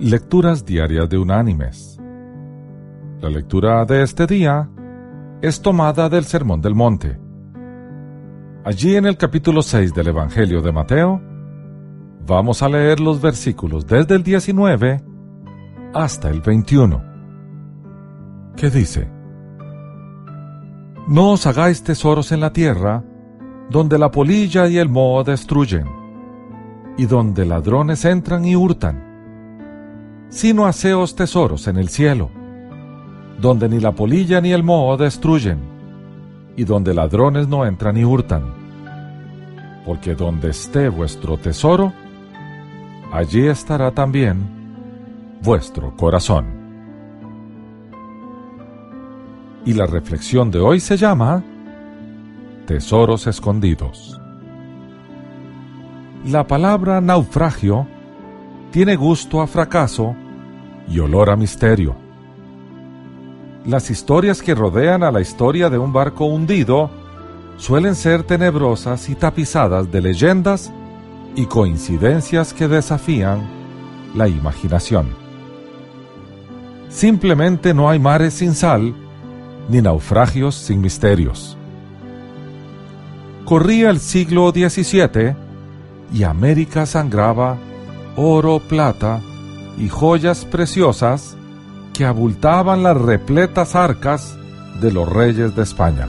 Lecturas Diarias de Unánimes. La lectura de este día es tomada del Sermón del Monte. Allí en el capítulo 6 del Evangelio de Mateo, vamos a leer los versículos desde el 19 hasta el 21, que dice, No os hagáis tesoros en la tierra, donde la polilla y el moho destruyen, y donde ladrones entran y hurtan sino haceos tesoros en el cielo, donde ni la polilla ni el moho destruyen, y donde ladrones no entran ni hurtan. Porque donde esté vuestro tesoro, allí estará también vuestro corazón. Y la reflexión de hoy se llama Tesoros escondidos. La palabra naufragio tiene gusto a fracaso y olor a misterio. Las historias que rodean a la historia de un barco hundido suelen ser tenebrosas y tapizadas de leyendas y coincidencias que desafían la imaginación. Simplemente no hay mares sin sal, ni naufragios sin misterios. Corría el siglo XVII y América sangraba oro, plata y joyas preciosas que abultaban las repletas arcas de los reyes de España.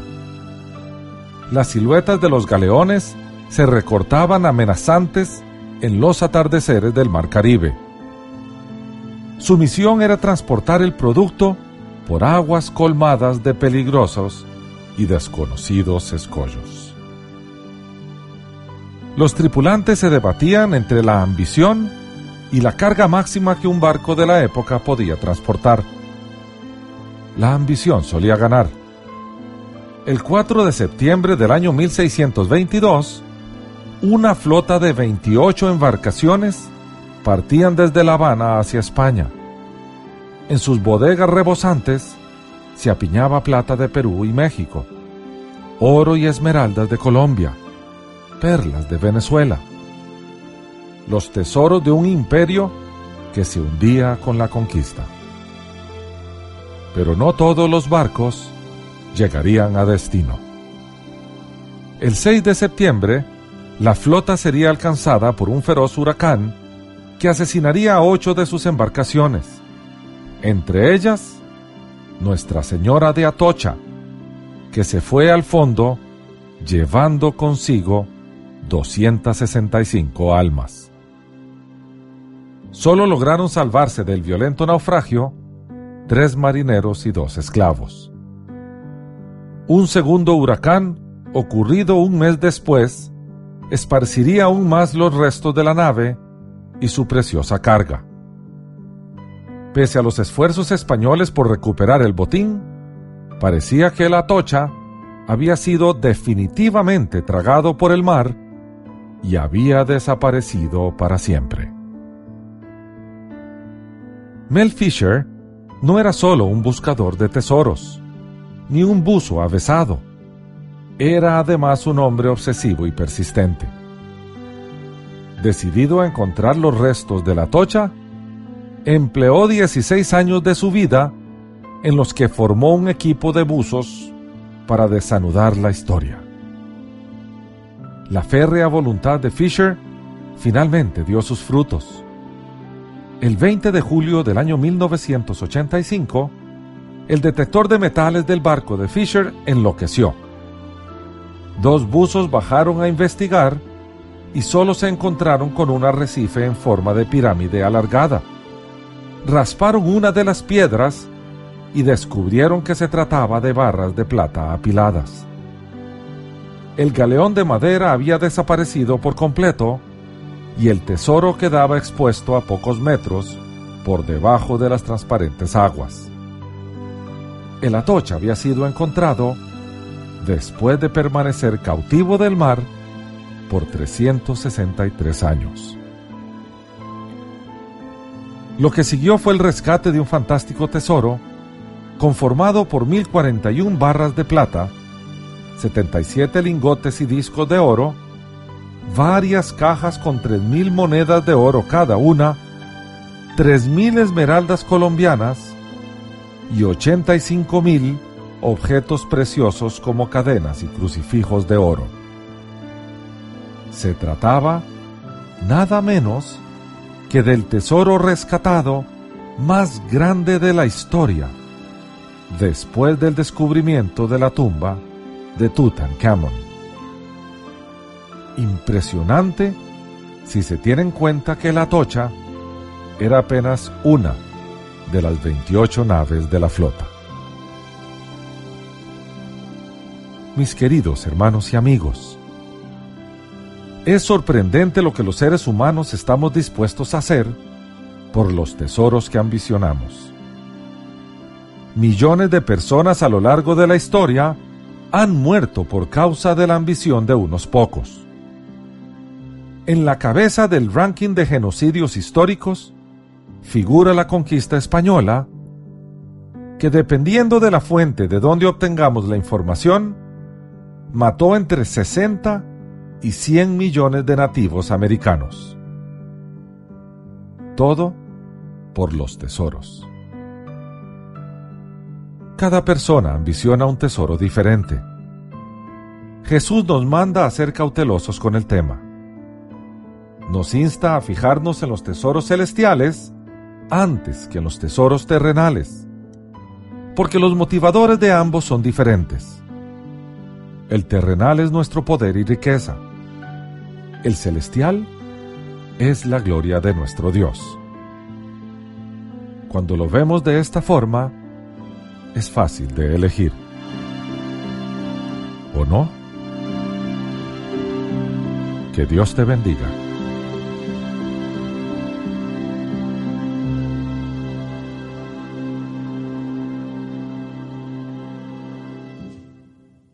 Las siluetas de los galeones se recortaban amenazantes en los atardeceres del Mar Caribe. Su misión era transportar el producto por aguas colmadas de peligrosos y desconocidos escollos. Los tripulantes se debatían entre la ambición y la carga máxima que un barco de la época podía transportar. La ambición solía ganar. El 4 de septiembre del año 1622, una flota de 28 embarcaciones partían desde La Habana hacia España. En sus bodegas rebosantes se apiñaba plata de Perú y México, oro y esmeraldas de Colombia, perlas de Venezuela, los tesoros de un imperio que se hundía con la conquista. Pero no todos los barcos llegarían a destino. El 6 de septiembre, la flota sería alcanzada por un feroz huracán que asesinaría a ocho de sus embarcaciones, entre ellas Nuestra Señora de Atocha, que se fue al fondo llevando consigo 265 almas solo lograron salvarse del violento naufragio tres marineros y dos esclavos. Un segundo huracán, ocurrido un mes después, esparciría aún más los restos de la nave y su preciosa carga. Pese a los esfuerzos españoles por recuperar el botín, parecía que la Atocha había sido definitivamente tragado por el mar y había desaparecido para siempre. Mel Fisher no era solo un buscador de tesoros, ni un buzo avesado. Era además un hombre obsesivo y persistente. Decidido a encontrar los restos de la tocha, empleó 16 años de su vida en los que formó un equipo de buzos para desanudar la historia. La férrea voluntad de Fisher finalmente dio sus frutos el 20 de julio del año 1985, el detector de metales del barco de Fisher enloqueció. Dos buzos bajaron a investigar y solo se encontraron con un arrecife en forma de pirámide alargada. Rasparon una de las piedras y descubrieron que se trataba de barras de plata apiladas. El galeón de madera había desaparecido por completo y el tesoro quedaba expuesto a pocos metros por debajo de las transparentes aguas. El atocha había sido encontrado después de permanecer cautivo del mar por 363 años. Lo que siguió fue el rescate de un fantástico tesoro conformado por 1041 barras de plata, 77 lingotes y discos de oro, varias cajas con tres mil monedas de oro cada una, 3.000 esmeraldas colombianas y 85.000 objetos preciosos como cadenas y crucifijos de oro. Se trataba nada menos que del tesoro rescatado más grande de la historia, después del descubrimiento de la tumba de Tutankhamon. Impresionante si se tiene en cuenta que la Tocha era apenas una de las 28 naves de la flota. Mis queridos hermanos y amigos, es sorprendente lo que los seres humanos estamos dispuestos a hacer por los tesoros que ambicionamos. Millones de personas a lo largo de la historia han muerto por causa de la ambición de unos pocos. En la cabeza del ranking de genocidios históricos figura la conquista española, que dependiendo de la fuente de donde obtengamos la información, mató entre 60 y 100 millones de nativos americanos. Todo por los tesoros. Cada persona ambiciona un tesoro diferente. Jesús nos manda a ser cautelosos con el tema. Nos insta a fijarnos en los tesoros celestiales antes que en los tesoros terrenales, porque los motivadores de ambos son diferentes. El terrenal es nuestro poder y riqueza. El celestial es la gloria de nuestro Dios. Cuando lo vemos de esta forma, es fácil de elegir. ¿O no? Que Dios te bendiga.